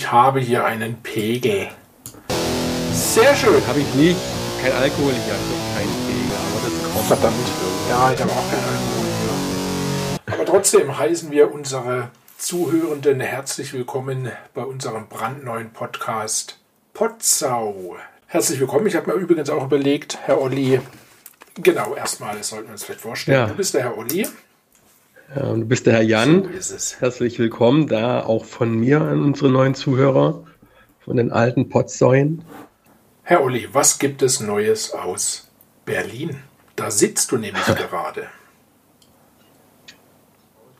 Ich habe hier einen Pegel. Sehr schön. Habe ich nicht. Kein Alkohol hier, kein Pegel. Aber das kommt. Verdammt. Ja, ich habe auch keinen Alkohol hier. Aber trotzdem heißen wir unsere Zuhörenden herzlich willkommen bei unserem brandneuen Podcast Potsau. Herzlich willkommen. Ich habe mir übrigens auch überlegt, Herr Olli, genau, erstmal sollten wir uns vielleicht vorstellen. Ja. Du bist der Herr Olli. Und du bist der Herr Jan. So ist es. Herzlich willkommen da auch von mir an unsere neuen Zuhörer, von den alten Potsäuen. Herr Olli, was gibt es Neues aus Berlin? Da sitzt du nämlich gerade.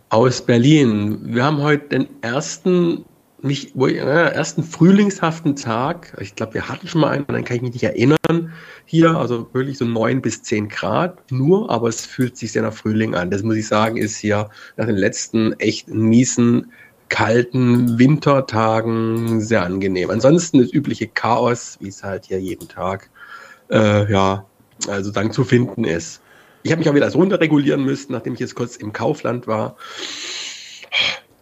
Aus Berlin. Wir haben heute den ersten, mich, wo ich- äh, ersten frühlingshaften Tag. Ich glaube, wir hatten schon mal einen, dann kann ich mich nicht erinnern. Hier, also wirklich so neun bis zehn Grad nur, aber es fühlt sich sehr nach Frühling an. Das muss ich sagen, ist hier nach den letzten echt miesen, kalten Wintertagen sehr angenehm. Ansonsten das übliche Chaos, wie es halt hier jeden Tag, äh, ja, also dann zu finden ist. Ich habe mich auch wieder runterregulieren müssen, nachdem ich jetzt kurz im Kaufland war.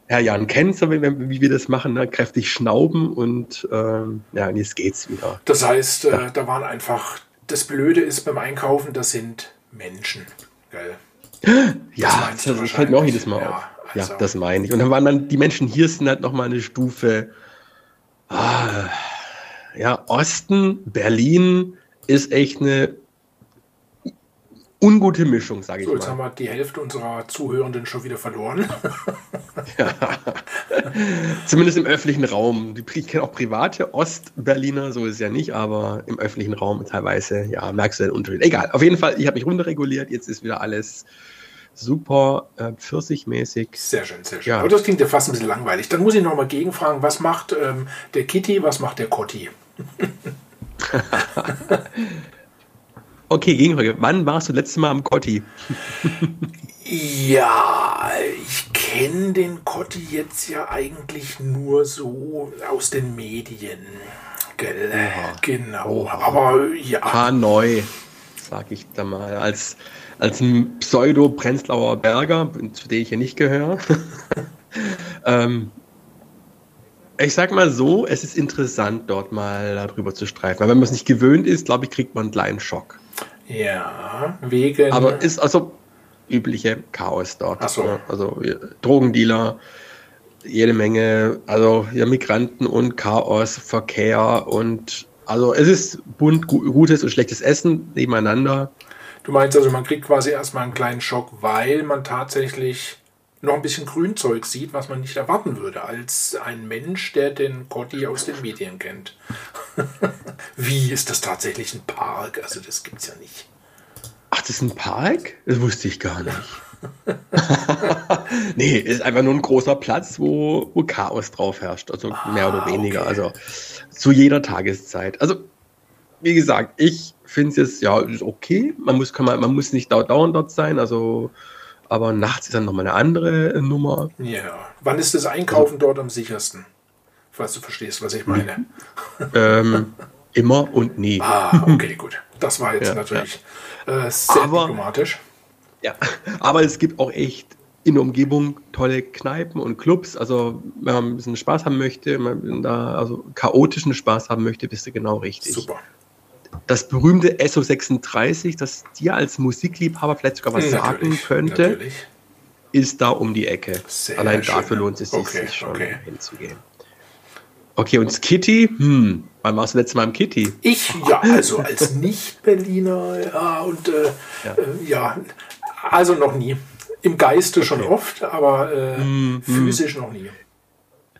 Herr Jan kennt so, wie, wir- wie wir das machen, ne? kräftig schnauben und ähm, ja, und jetzt geht's wieder. Das heißt, äh, da waren einfach, das Blöde ist beim Einkaufen, das sind Menschen. Gell? Ja, das, das fällt mir auch jedes Mal Ja, auf. also- Ja, das meine ich. Und dann waren dann die Menschen hier sind halt nochmal eine Stufe. Ah, ja, Osten, Berlin ist echt eine ungute Mischung, sage ich So, jetzt mal. haben wir die Hälfte unserer Zuhörenden schon wieder verloren. Zumindest im öffentlichen Raum. Ich kenne auch private Ostberliner, so ist es ja nicht, aber im öffentlichen Raum teilweise, ja, merkst du den Unterschied. Egal, auf jeden Fall, ich habe mich runterreguliert, jetzt ist wieder alles super äh, pfirsichmäßig. Sehr schön, sehr schön. Ja. Aber das klingt ja fast ein bisschen langweilig. Dann muss ich noch mal gegenfragen, was macht ähm, der Kitty, was macht der Kotti? Okay, Gegenfrage. Wann warst du letztes Mal am Kotti? Ja, ich kenne den Kotti jetzt ja eigentlich nur so aus den Medien. Gell? Genau. Aber ja, Hanoi, sag ich da mal, als, als ein Pseudo-Prenzlauer Berger, zu dem ich hier nicht gehöre. ähm, ich sag mal so, es ist interessant, dort mal darüber zu streifen. Weil wenn man es nicht gewöhnt ist, glaube ich, kriegt man einen kleinen Schock. Ja, wegen. Aber ist also übliche Chaos dort. Ach so. ne? Also Drogendealer, jede Menge, also ja, Migranten und Chaos, Verkehr und also es ist bunt, gu- gutes und schlechtes Essen nebeneinander. Du meinst also, man kriegt quasi erstmal einen kleinen Schock, weil man tatsächlich noch ein bisschen Grünzeug sieht, was man nicht erwarten würde, als ein Mensch, der den Kotti aus den Medien kennt. Wie ist das tatsächlich ein Park? Also das gibt's ja nicht. Ach, das ist ein Park? Das wusste ich gar nicht. nee, ist einfach nur ein großer Platz, wo, wo Chaos drauf herrscht. Also mehr oder Ah, weniger. okay. Also zu jeder Tageszeit. Also, wie gesagt, ich finde es jetzt, ja, ist okay. Man muss, kann man, man muss nicht dau- dauernd dort sein. Also, aber nachts ist dann nochmal eine andere Nummer. Ja. Wann ist das Einkaufen dort am sichersten? Falls du verstehst, was ich meine. Ähm, immer und nie. Ah, okay, gut. Das war jetzt Ja, natürlich Äh, sehr Aber- diplomatisch. Ja, aber es gibt auch echt in der Umgebung tolle Kneipen und Clubs. Also, wenn man ein bisschen Spaß haben möchte, wenn man da also chaotischen Spaß haben möchte, bist du genau richtig. Super. Das berühmte SO36, das dir als Musikliebhaber vielleicht sogar was sagen Natürlich, könnte, Natürlich. ist da um die Ecke. Sehr Allein schön. dafür lohnt es sich, Okay, sich schon okay. hinzugehen. Okay, und Kitty? Hm, wann warst du letztes Mal im Kitty? Ich, ja, also als Nicht-Berliner, ja, und äh, Ja. Äh, ja, also noch nie. Im Geiste schon oft, aber äh, Mhm. physisch noch nie.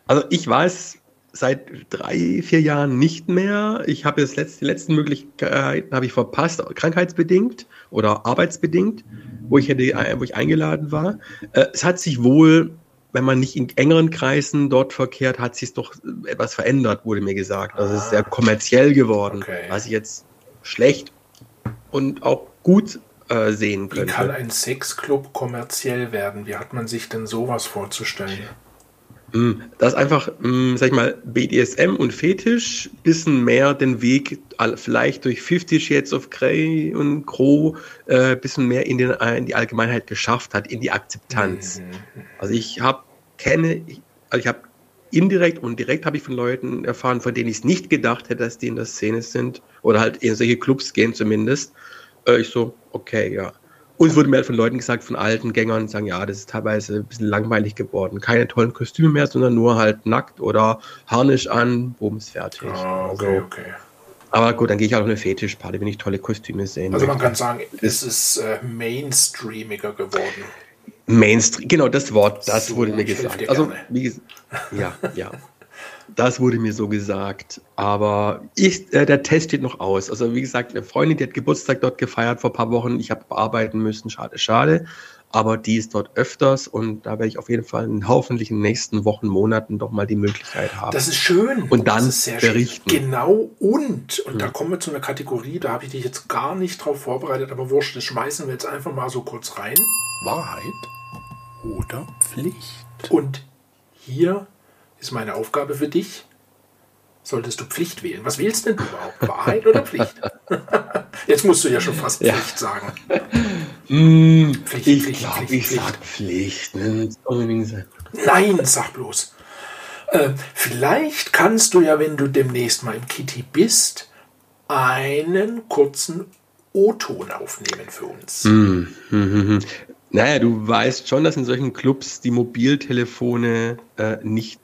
Also ich weiß seit drei, vier Jahren nicht mehr. Ich habe jetzt letzt, die letzten Möglichkeiten habe ich verpasst, krankheitsbedingt oder arbeitsbedingt, wo ich hätte, äh, wo ich eingeladen war. Äh, Es hat sich wohl, wenn man nicht in engeren Kreisen dort verkehrt, hat sich doch etwas verändert, wurde mir gesagt. Also es ist sehr kommerziell geworden, Okay. was ich jetzt schlecht und auch gut äh, sehen Wie kann könnte. ein Sexclub kommerziell werden? Wie hat man sich denn sowas vorzustellen? Mm, Das ist einfach, mm, sag ich mal, BDSM und Fetisch bisschen mehr den Weg, vielleicht durch Fifty Shades of Grey und Crow, äh, bisschen mehr in, den, in die Allgemeinheit geschafft hat, in die Akzeptanz. Also ich habe kenne, ich, also ich habe indirekt und direkt habe ich von Leuten erfahren, von denen ich es nicht gedacht hätte, dass die in der Szene sind oder halt in solche Clubs gehen zumindest. Äh, ich so, okay, ja. Und es wurde mir halt von Leuten gesagt, von alten Gängern, sagen, ja, das ist teilweise ein bisschen langweilig geworden. Keine tollen Kostüme mehr, sondern nur halt nackt oder Harnisch an, bums, fertig. Ah, okay, also, okay. aber gut, dann gehe ich auch auf eine Fetischparty, wenn ich tolle Kostüme sehen Also man kann sagen, es ist äh, mainstreamiger geworden. Mainstream, genau das Wort, das So, wurde mir gesagt. Also, wie gesagt, ja, ja. Das wurde mir so gesagt. Aber ich, äh, der Test steht noch aus. Also, wie gesagt, eine Freundin, die hat Geburtstag dort gefeiert vor ein paar Wochen. Ich habe arbeiten müssen, schade, schade. Aber die ist dort öfters und da werde ich auf jeden Fall in hoffentlich in den nächsten Wochen, Monaten doch mal die Möglichkeit haben. Das ist schön. Und dann das ist sehr berichten. Schön. Genau, und, und da kommen wir zu einer Kategorie, da habe ich dich jetzt gar nicht drauf vorbereitet, aber wurscht, das schmeißen wir jetzt einfach mal so kurz rein. Wahrheit oder Pflicht? Und hier ist meine Aufgabe für dich. Solltest du Pflicht wählen. Was wählst denn du überhaupt? Wahrheit oder Pflicht? Jetzt musst du ja schon fast Ja. Pflicht sagen. Hm, Pflicht, ich Pflicht, glaube, Pflicht, ich Pflicht. sag Pflicht. Ne? Nein, sag bloß. Äh, vielleicht kannst du ja, wenn du demnächst mal im Kitty bist, einen kurzen O-Ton aufnehmen für uns. Mhm, mhm. Naja, du weißt schon, dass in solchen Clubs die Mobiltelefone äh, nicht.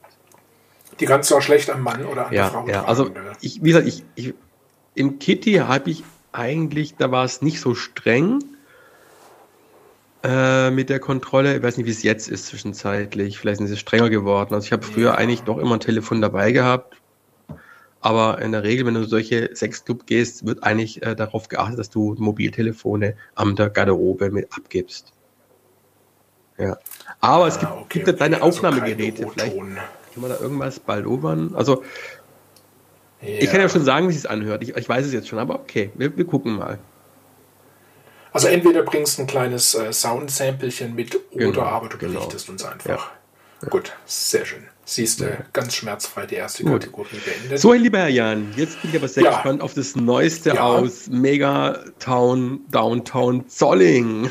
Die kannst du auch schlecht am Mann oder an der Ja, Frau ja. tragen. Also ich, wie gesagt, ich, ich im Kitty habe ich eigentlich, da war es nicht so streng äh, mit der Kontrolle. Ich weiß nicht, wie es jetzt ist zwischenzeitlich. Vielleicht sind sie strenger geworden. Also ich habe früher Ja. eigentlich doch immer ein Telefon dabei gehabt. Aber in der Regel, wenn du in solche Sexclub gehst, wird eigentlich äh, darauf geachtet, dass du Mobiltelefone am der Garderobe mit abgibst. Ja. Aber es gibt, Ah, okay, gibt ja okay, deine also Aufnahmegeräte. Vielleicht kann man da irgendwas baldobern. Also, ich kann ja schon sagen, wie es anhört. Ich, ich weiß es jetzt schon, aber okay, wir, wir gucken mal. Also entweder bringst du ein kleines äh, Soundsamplechen mit oder Genau, aber du genau. berichtest uns einfach. Gut, sehr schön. Siehst du, ganz schmerzfrei die erste Gut. Kategorie beendet. So, lieber Herr Jan, jetzt bin ich aber sehr Ja. gespannt auf das Neueste Ja. aus Megatown Downtown Zolling.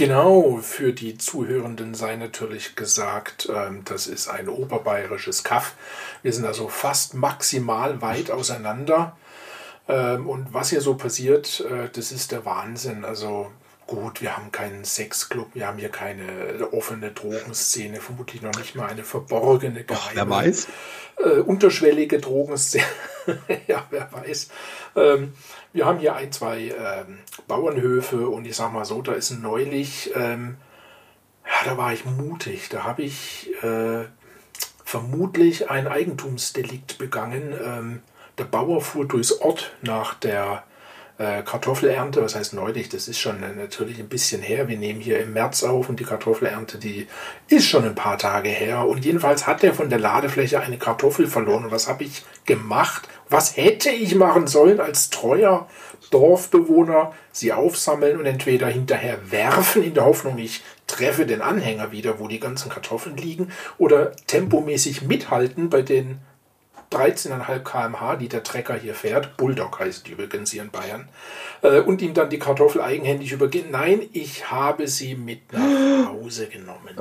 Genau, für die Zuhörenden sei natürlich gesagt, ähm, das ist ein oberbayerisches Kaff. Wir sind also fast maximal weit auseinander. Ähm, und was hier so passiert, äh, das ist der Wahnsinn. Also gut, wir haben keinen Sexclub, wir haben hier keine offene Drogenszene, vermutlich noch nicht mal eine verborgene, geheime, Wer weiß? äh, unterschwellige Drogenszene. ja, wer weiß. Ähm, wir haben hier ein, zwei ähm, Bauernhöfe und ich sag mal so, da ist neulich, ähm, ja, da war ich mutig. Da habe ich äh, vermutlich ein Eigentumsdelikt begangen. Ähm, der Bauer fuhr durchs Ort nach der äh, Kartoffelernte. Was heißt neulich? Das ist schon natürlich ein bisschen her. Wir nehmen hier im März auf und die Kartoffelernte, die ist schon ein paar Tage her. Und jedenfalls hat er von der Ladefläche eine Kartoffel verloren. Und was habe ich gemacht? Was hätte ich machen sollen als treuer Dorfbewohner? Sie aufsammeln und entweder hinterher werfen in der Hoffnung, ich treffe den Anhänger wieder, wo die ganzen Kartoffeln liegen, oder tempomäßig mithalten bei den 13,5 km/h, die der Trecker hier fährt. Bulldog heißt die übrigens hier in Bayern. Äh, und ihm dann die Kartoffel eigenhändig übergehen. Nein, ich habe sie mit nach Hause genommen.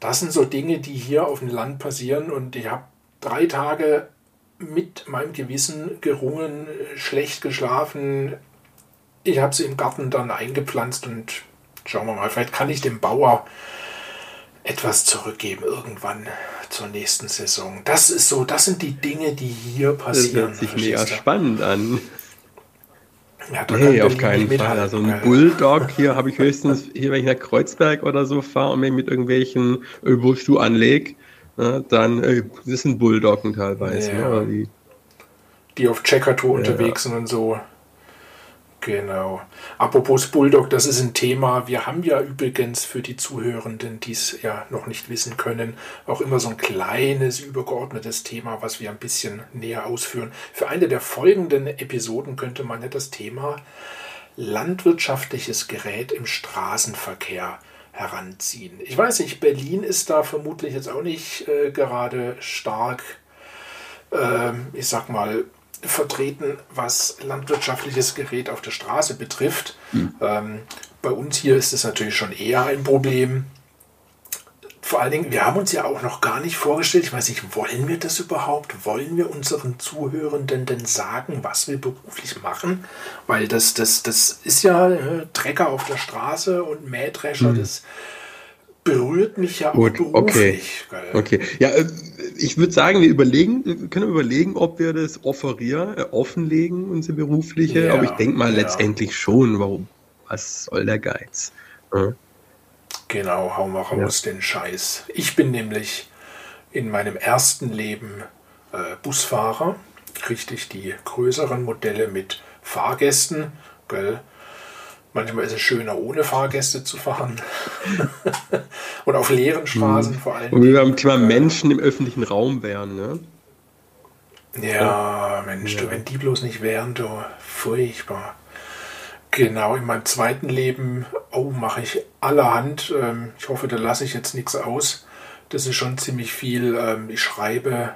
Das sind so Dinge, die hier auf dem Land passieren. Und ich habe drei Tage mit meinem Gewissen gerungen, schlecht geschlafen. Ich habe sie im Garten dann eingepflanzt und schauen wir mal, vielleicht kann ich dem Bauer etwas zurückgeben irgendwann zur nächsten Saison. Das ist so, das sind die Dinge, die hier Das passieren. hört sich mega spannend an. Ja, Nee, auf keinen Fall. Also ein Bulldog hier habe ich höchstens, hier wenn ich nach Kreuzberg oder so fahre und mir mit irgendwelchen Ölbuchschuh anlege, ne, dann äh, das sind Bulldoggen teilweise. Ja. Ne, die, die auf Checkertour unterwegs sind und so. Genau. Apropos Bulldog, das ist ein Thema. Wir haben ja übrigens für die Zuhörenden, die es ja noch nicht wissen können, auch immer so ein kleines übergeordnetes Thema, was wir ein bisschen näher ausführen. Für eine der folgenden Episoden könnte man ja das Thema landwirtschaftliches Gerät im Straßenverkehr heranziehen. Ich weiß nicht, Berlin ist da vermutlich jetzt auch nicht äh, gerade stark ähm, ich sag mal, vertreten, was landwirtschaftliches Gerät auf der Straße betrifft. Ähm, bei uns hier ist es natürlich schon eher ein Problem. vor allen Dingen, wir haben uns ja auch noch gar nicht vorgestellt, ich weiß nicht, wollen wir das überhaupt? Wollen wir unseren Zuhörenden denn sagen, was wir beruflich machen? Weil das, das, das ist ja äh, Trecker auf der Straße und Mähdrescher, hm. das berührt mich ja auch Gut, beruflich. Okay. okay. Ja, äh, ich würde sagen, wir überlegen, wir können überlegen, ob wir das offerieren, äh, offenlegen, unsere berufliche. Ja, aber ich denke mal ja. letztendlich schon, warum? Was soll der Geiz? Ja. Genau, hau mal raus den Scheiß. Ich bin nämlich in meinem ersten Leben äh, Busfahrer, richtig die größeren Modelle mit Fahrgästen, gell? Manchmal ist es schöner, ohne Fahrgäste zu fahren. und auf leeren Straßen mhm. vor allem. Und wir beim Thema Menschen im öffentlichen Raum wären, ne? Ja, Mensch, ja. du, wenn die bloß nicht wären, du, furchtbar. Genau, in meinem zweiten Leben, oh, mache ich allerhand. Ähm, ich hoffe, da lasse ich jetzt nichts aus. Das ist schon ziemlich viel. Ähm, ich schreibe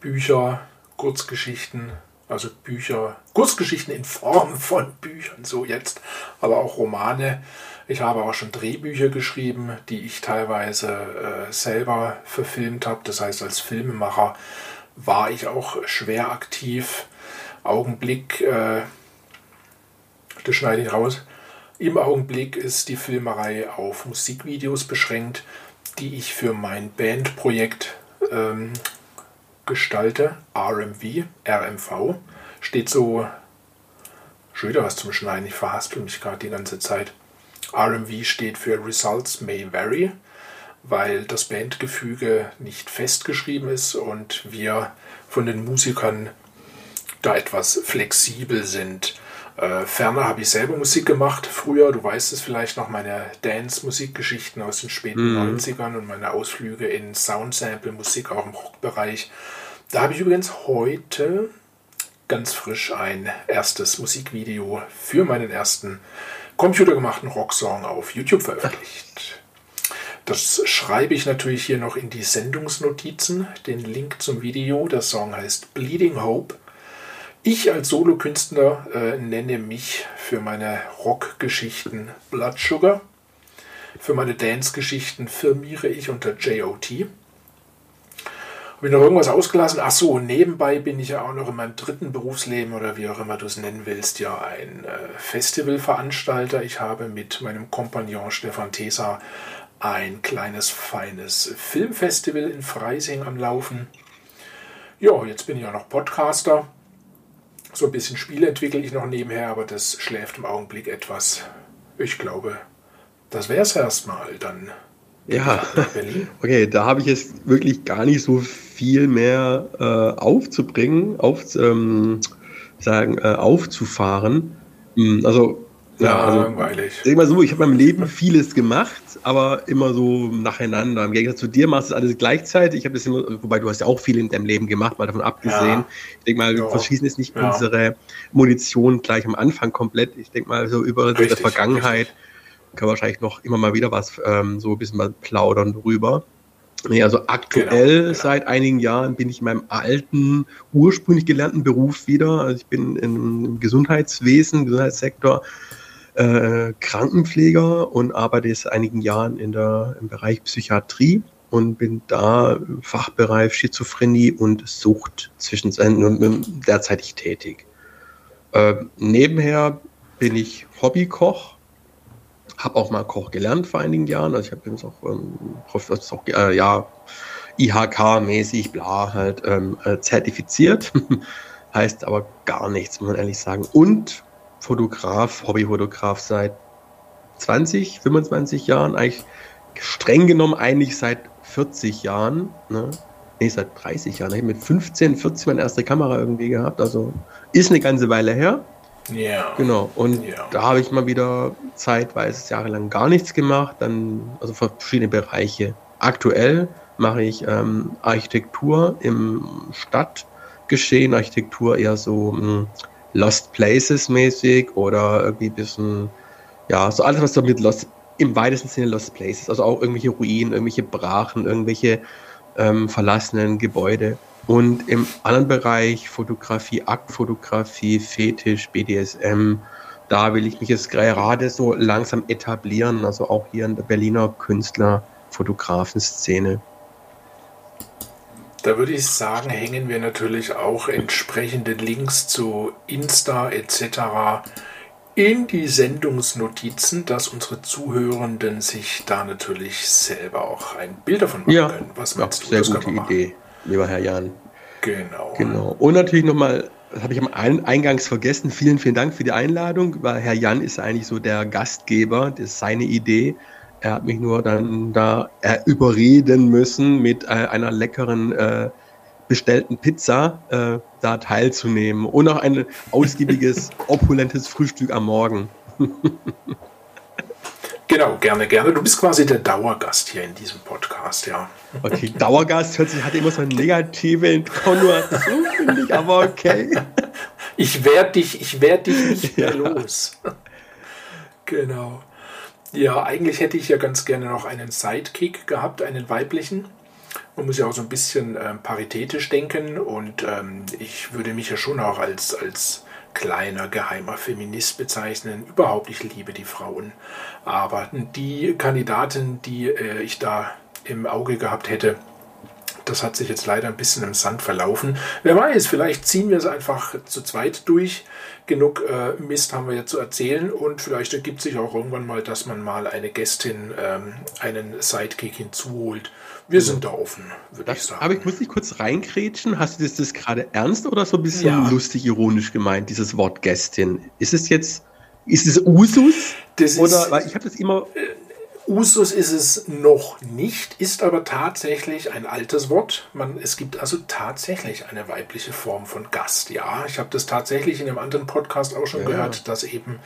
Bücher, Kurzgeschichten, also Bücher, Kurzgeschichten in Form von Büchern, so jetzt, aber auch Romane. Ich habe auch schon Drehbücher geschrieben, die ich teilweise äh, selber verfilmt habe. Das heißt, als Filmemacher war ich auch schwer aktiv. Augenblick, äh, das schneide ich raus. Im Augenblick ist die Filmerei auf Musikvideos beschränkt, die ich für mein Bandprojekt ähm, gestalte, RMV, RMV, steht so, schon wieder was zum Schneiden, ich verhaspel mich gerade die ganze Zeit. RMV steht für Results May Vary, weil das Bandgefüge nicht festgeschrieben ist und wir von den Musikern da etwas flexibel sind. Äh, ferner habe ich selber Musik gemacht. Früher, du weißt es vielleicht noch, meine Dance-Musikgeschichten aus den späten mhm. 90ern und meine Ausflüge in Soundsample-Musik, auch im Rockbereich. Da habe ich übrigens heute ganz frisch ein erstes Musikvideo für meinen ersten computergemachten Rocksong auf YouTube veröffentlicht. Das schreibe ich natürlich hier noch in die Sendungsnotizen, den Link zum Video. Der Song heißt Bleeding Hope ich als Solokünstler äh, nenne mich für meine Rockgeschichten Blood Sugar. Für meine Dance-Geschichten firmiere ich unter JOT. Habe ich noch irgendwas ausgelassen? Ach so, nebenbei bin ich ja auch noch in meinem dritten Berufsleben oder wie auch immer du es nennen willst, ja ein äh, Festivalveranstalter. Ich habe mit meinem Kompagnon Stefan Tesa ein kleines, feines Filmfestival in Freising am Laufen. Ja, jetzt bin ich auch noch Podcaster so ein bisschen Spiele entwickle ich noch nebenher, aber das schläft im Augenblick etwas. Ich glaube, das wäre es erstmal dann. Ja, okay, da habe ich jetzt wirklich gar nicht so viel mehr äh, aufzubringen, auf, ähm, sagen, äh, aufzufahren. Hm, also ja, also, langweilig. Sag mal so, ich habe in meinem Leben vieles gemacht, aber immer so nacheinander. Im Gegensatz zu dir machst du alles gleichzeitig. Ich habe das immer, wobei du hast ja auch viel in deinem Leben gemacht, mal davon abgesehen. Ja. Ich denke mal, wir verschießen jetzt nicht ja. unsere Munition gleich am Anfang komplett. Ich denke mal, so über richtig, die Vergangenheit richtig. kann wahrscheinlich noch immer mal wieder was ähm, so ein bisschen mal plaudern drüber. Nee, also aktuell genau, genau. seit einigen Jahren bin ich in meinem alten, ursprünglich gelernten Beruf wieder. Also ich bin im Gesundheitswesen, Gesundheitssektor äh, Krankenpfleger und arbeite seit einigen Jahren in der, im Bereich Psychiatrie und bin da im Fachbereich Schizophrenie und Sucht zwischen derzeitig tätig. Äh, nebenher bin ich Hobbykoch, habe auch mal Koch gelernt vor einigen Jahren. Also ich habe jetzt auch, ähm, auch äh, ja, IHK-mäßig, bla, halt ähm, äh, zertifiziert. heißt aber gar nichts, muss man ehrlich sagen. Und Fotograf, Hobbyfotograf seit 20, 25 Jahren, eigentlich streng genommen eigentlich seit 40 Jahren, ne? Nee, seit 30 Jahren. Ich habe mit 15, 14 meine erste Kamera irgendwie gehabt, also ist eine ganze Weile her. Ja. Yeah. Genau. Und yeah. da habe ich mal wieder zeitweise jahrelang gar nichts gemacht, dann also verschiedene Bereiche. Aktuell mache ich ähm, Architektur im Stadtgeschehen, Architektur eher so mh, hm, Lost Places mäßig oder irgendwie ein bisschen, ja, so alles, was so mit Lost, im weitesten Sinne Lost Places, also auch irgendwelche Ruinen, irgendwelche Brachen, irgendwelche ähm, verlassenen Gebäude. Und im anderen Bereich Fotografie, Aktfotografie, Fetisch, BDSM, da will ich mich jetzt gerade so langsam etablieren, also auch hier in der Berliner Künstler Fotografenszene. Da würde ich sagen, hängen wir natürlich auch entsprechende Links zu Insta etc. in die Sendungsnotizen, dass unsere Zuhörenden sich da natürlich selber auch ein Bild davon machen ja, können. Was meinst ja, du? Sehr gute Idee, lieber Herr Jan. Genau. Genau. Und natürlich nochmal, das habe ich am Eingangs vergessen, vielen, vielen Dank für die Einladung, weil Herr Jan ist eigentlich so der Gastgeber, das ist seine Idee. Er hat mich nur dann da äh, überreden müssen, mit äh, einer leckeren äh, bestellten Pizza äh, da teilzunehmen und auch ein ausgiebiges, opulentes Frühstück am Morgen. Genau, gerne, gerne. Du bist quasi der Dauergast hier in diesem Podcast, ja. Okay, Dauergast hört sich, hat immer so eine negative Konnotation, finde ich, aber okay. Ich werde dich, ich werde dich nicht mehr ja. los. Genau. Ja, eigentlich hätte ich ja ganz gerne noch einen Sidekick gehabt, einen weiblichen. Man muss ja auch so ein bisschen ähm, paritätisch denken und ähm, ich würde mich ja schon auch als, als kleiner geheimer Feminist bezeichnen. Überhaupt, ich liebe die Frauen. Aber die Kandidatin, die äh, ich da im Auge gehabt hätte, das hat sich jetzt leider ein bisschen im Sand verlaufen. Wer weiß, vielleicht ziehen wir es einfach zu zweit durch. Genug äh, Mist haben wir ja zu erzählen und vielleicht ergibt sich auch irgendwann mal, dass man mal eine Gästin, ähm, einen Sidekick hinzuholt. Wir sind da offen, würde ich sagen. Aber ich muss dich kurz reinkrätschen. Hast du das, das gerade ernst oder so ein bisschen ja. lustig, ironisch gemeint, dieses Wort Gästin? Ist es jetzt, ist es Usus? Das oder, ist, weil ich habe das immer. Äh, Usus ist es noch nicht, ist aber tatsächlich ein altes Wort. Man, es gibt also tatsächlich eine weibliche Form von Gast. Ja, ich habe das tatsächlich in einem anderen Podcast auch schon ja. gehört, dass eben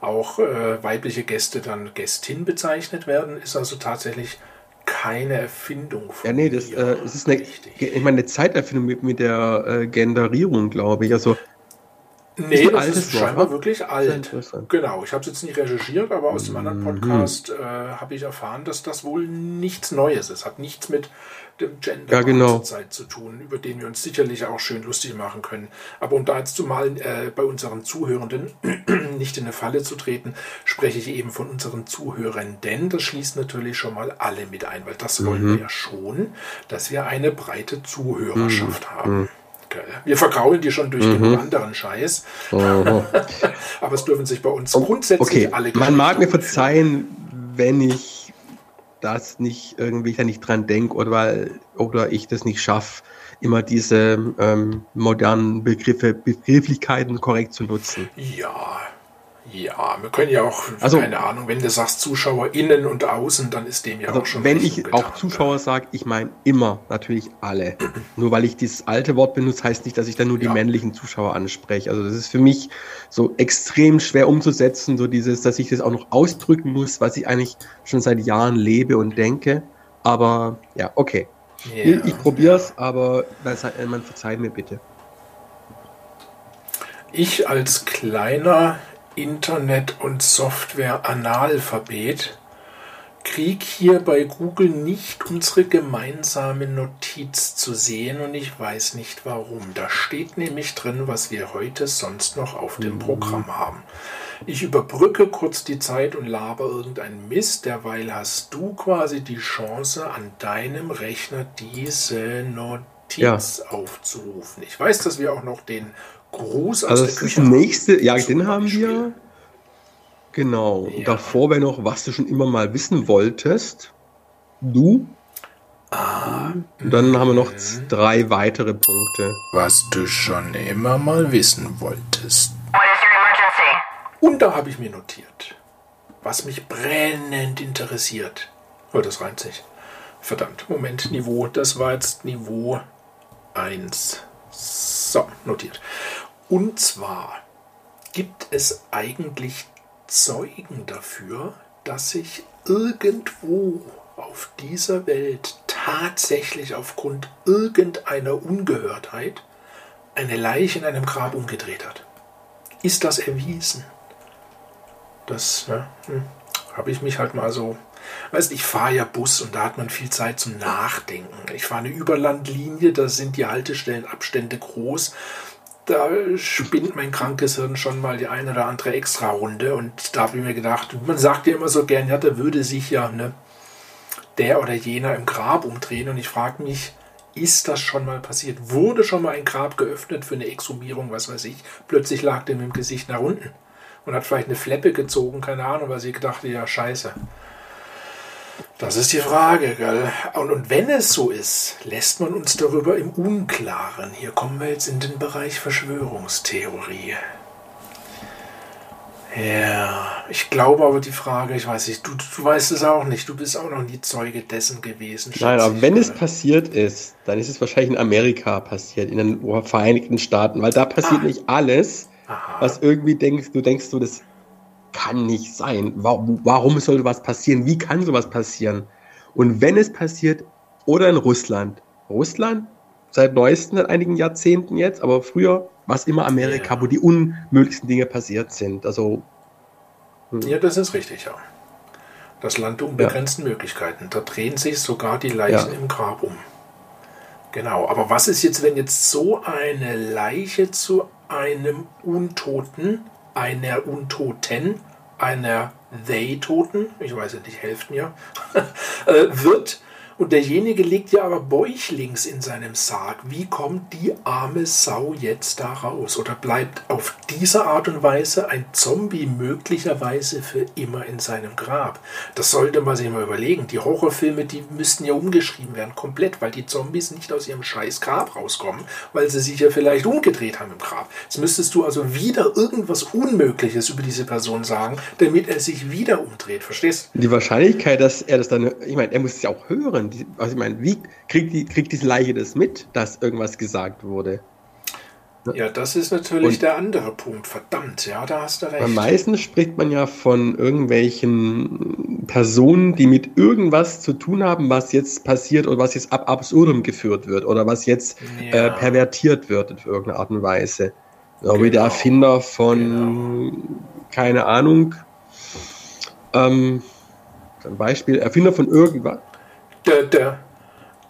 auch äh, weibliche Gäste dann Gästin bezeichnet werden. Ist also tatsächlich keine Erfindung von Ja, nee, das, äh, es ist eine, ich meine, eine Zeiterfindung mit, mit der äh, Genderierung, glaube ich. Also Nee, das ist scheinbar Wort, wirklich alt. Genau, ich habe es jetzt nicht recherchiert, aber aus dem anderen mhm. Podcast äh, habe ich erfahren, dass das wohl nichts Neues ist. Hat nichts mit dem Gender ja, genau. Zeit zu tun, über den wir uns sicherlich auch schön lustig machen können. Aber um da jetzt zumal äh, bei unseren Zuhörenden nicht in eine Falle zu treten, spreche ich eben von unseren Zuhörern, denn das schließt natürlich schon mal alle mit ein, weil das mhm. wollen wir schon, dass wir eine breite Zuhörerschaft mhm. haben. Wir vergraulen die schon durch mhm. den anderen Scheiß. Aber es dürfen sich bei uns grundsätzlich okay. alle Man mag mir verzeihen, wenn ich das nicht irgendwie da nicht dran denke oder weil oder ich das nicht schaffe, immer diese ähm, modernen Begriffe, Begrifflichkeiten korrekt zu nutzen. Ja, ja, wir können ja auch, also, keine Ahnung, wenn du sagst Zuschauer innen und außen, dann ist dem ja also auch schon. Wenn ich getan, auch Zuschauer ja. sage, ich meine immer natürlich alle. nur weil ich dieses alte Wort benutze, heißt nicht, dass ich dann nur die ja. männlichen Zuschauer anspreche. Also das ist für mich so extrem schwer umzusetzen, so dieses, dass ich das auch noch ausdrücken muss, was ich eigentlich schon seit Jahren lebe und denke. Aber ja, okay. Yeah. Ich, ich probiere es, aber man verzeiht mir bitte. Ich als kleiner Internet- und Software-Analphabet krieg hier bei Google nicht unsere gemeinsame Notiz zu sehen und ich weiß nicht warum. Da steht nämlich drin, was wir heute sonst noch auf dem Programm haben. Ich überbrücke kurz die Zeit und laber irgendeinen Mist. Derweil hast du quasi die Chance, an deinem Rechner diese Notiz ja. aufzurufen. Ich weiß, dass wir auch noch den Gruß aus also der Küche. Das nächste, ja, den haben wir. Genau. Ja. Davor wäre noch, was du schon immer mal wissen wolltest. Du. Ah, Und dann haben wir noch mhm. drei weitere Punkte. Was du schon immer mal wissen wolltest. Und da habe ich mir notiert, was mich brennend interessiert. Oh, das reimt sich. Verdammt, Moment, Niveau, das war jetzt Niveau 1. So, notiert. Und zwar gibt es eigentlich Zeugen dafür, dass sich irgendwo auf dieser Welt tatsächlich aufgrund irgendeiner Ungehörtheit eine Leiche in einem Grab umgedreht hat. Ist das erwiesen? Das ne, hm, habe ich mich halt mal so. Weißt ich fahre ja Bus und da hat man viel Zeit zum Nachdenken. Ich fahre eine Überlandlinie, da sind die Haltestellenabstände groß da spinnt mein krankes Hirn schon mal die eine oder andere Extra-Runde. Und da habe ich mir gedacht, man sagt ja immer so gern, ja, da würde sich ja, ne, der oder jener im Grab umdrehen. Und ich frage mich, ist das schon mal passiert? Wurde schon mal ein Grab geöffnet für eine Exhumierung, was weiß ich? Plötzlich lag der mit dem Gesicht nach unten und hat vielleicht eine Fleppe gezogen, keine Ahnung, weil sie gedacht, ja, scheiße. Das ist die Frage, gell? Und, und wenn es so ist, lässt man uns darüber im Unklaren. Hier kommen wir jetzt in den Bereich Verschwörungstheorie. Ja, ich glaube aber die Frage, ich weiß nicht, du, du weißt es auch nicht, du bist auch noch nie Zeuge dessen gewesen. Nein, aber wenn es passiert ist, dann ist es wahrscheinlich in Amerika passiert, in den Vereinigten Staaten, weil da passiert ah. nicht alles, Aha. was irgendwie denkst, du denkst du, das kann nicht sein. Warum, warum soll was passieren? Wie kann sowas passieren? Und wenn es passiert, oder in Russland. Russland, seit neuesten, seit einigen Jahrzehnten jetzt, aber früher was immer Amerika, ja. wo die unmöglichsten Dinge passiert sind. Also. Hm. Ja, das ist richtig, ja. Das Land unbegrenzten ja. Möglichkeiten. Da drehen sich sogar die Leichen ja. im Grab um. Genau, aber was ist jetzt, wenn jetzt so eine Leiche zu einem Untoten, einer Untoten, einer They-Toten, ich weiß ja nicht, helft mir, äh, wird, und derjenige liegt ja aber bäuchlings in seinem Sarg. Wie kommt die arme Sau jetzt da raus? Oder bleibt auf diese Art und Weise ein Zombie möglicherweise für immer in seinem Grab? Das sollte man sich mal überlegen. Die Horrorfilme, die müssten ja umgeschrieben werden, komplett, weil die Zombies nicht aus ihrem scheiß Grab rauskommen, weil sie sich ja vielleicht umgedreht haben im Grab. Jetzt müsstest du also wieder irgendwas Unmögliches über diese Person sagen, damit er sich wieder umdreht. Verstehst du? Die Wahrscheinlichkeit, dass er das dann, ich meine, er muss es ja auch hören die, also ich meine, wie kriegt, die, kriegt diese Leiche das mit, dass irgendwas gesagt wurde? Ja, das ist natürlich und der andere Punkt. Verdammt, ja, da hast du recht. Am meisten spricht man ja von irgendwelchen Personen, die mit irgendwas zu tun haben, was jetzt passiert oder was jetzt ab absurdum geführt wird oder was jetzt ja. äh, pervertiert wird in irgendeiner Art und Weise. Genau. Wie der. Erfinder von, genau. keine Ahnung, ähm, ein Beispiel, Erfinder von irgendwas der, der,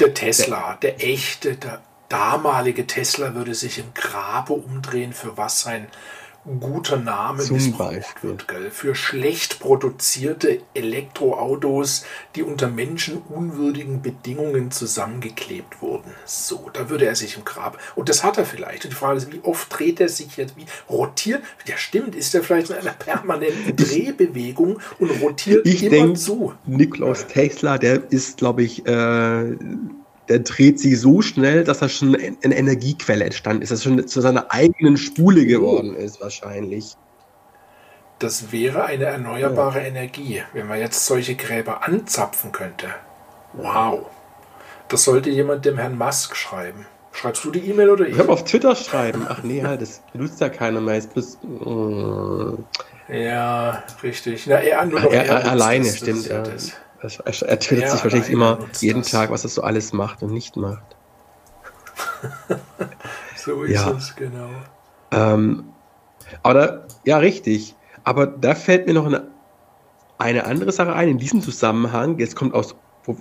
der Tesla, der echte, der damalige Tesla würde sich im Grabe umdrehen, für was sein guter Name Zum missbraucht wird, gell? Für schlecht produzierte Elektroautos, die unter menschenunwürdigen Bedingungen zusammengeklebt wurden. So, da würde er sich im Grab. Und das hat er vielleicht. Und die Frage ist, wie oft dreht er sich jetzt? Wie rotiert? Ja, stimmt, ist er vielleicht in einer permanenten Drehbewegung und rotiert ich immer denk, zu? Nikolaus Tesla, der ist, glaube ich, äh, der dreht sich so schnell, dass er schon eine Energiequelle entstanden ist, dass schon zu seiner eigenen Spule geworden ist, wahrscheinlich. Das wäre eine erneuerbare ja. Energie, wenn man jetzt solche Gräber anzapfen könnte. Wow. Das sollte jemand dem Herrn Musk schreiben. Schreibst du die E-Mail oder ich? Ich habe auf Twitter schreiben. Ach nee, halt, das benutzt ja keiner mehr. Jetzt bist, mm. Ja, richtig. Na, er, nur noch er, er alleine, das, stimmt. Das ja. Das. Er, er twittert sich wahrscheinlich immer jeden das. Tag, was er so alles macht und nicht macht. so ist ja. es, genau. Ähm, aber da, ja, richtig. Aber da fällt mir noch eine, eine andere Sache ein in diesem Zusammenhang. Jetzt kommt aus,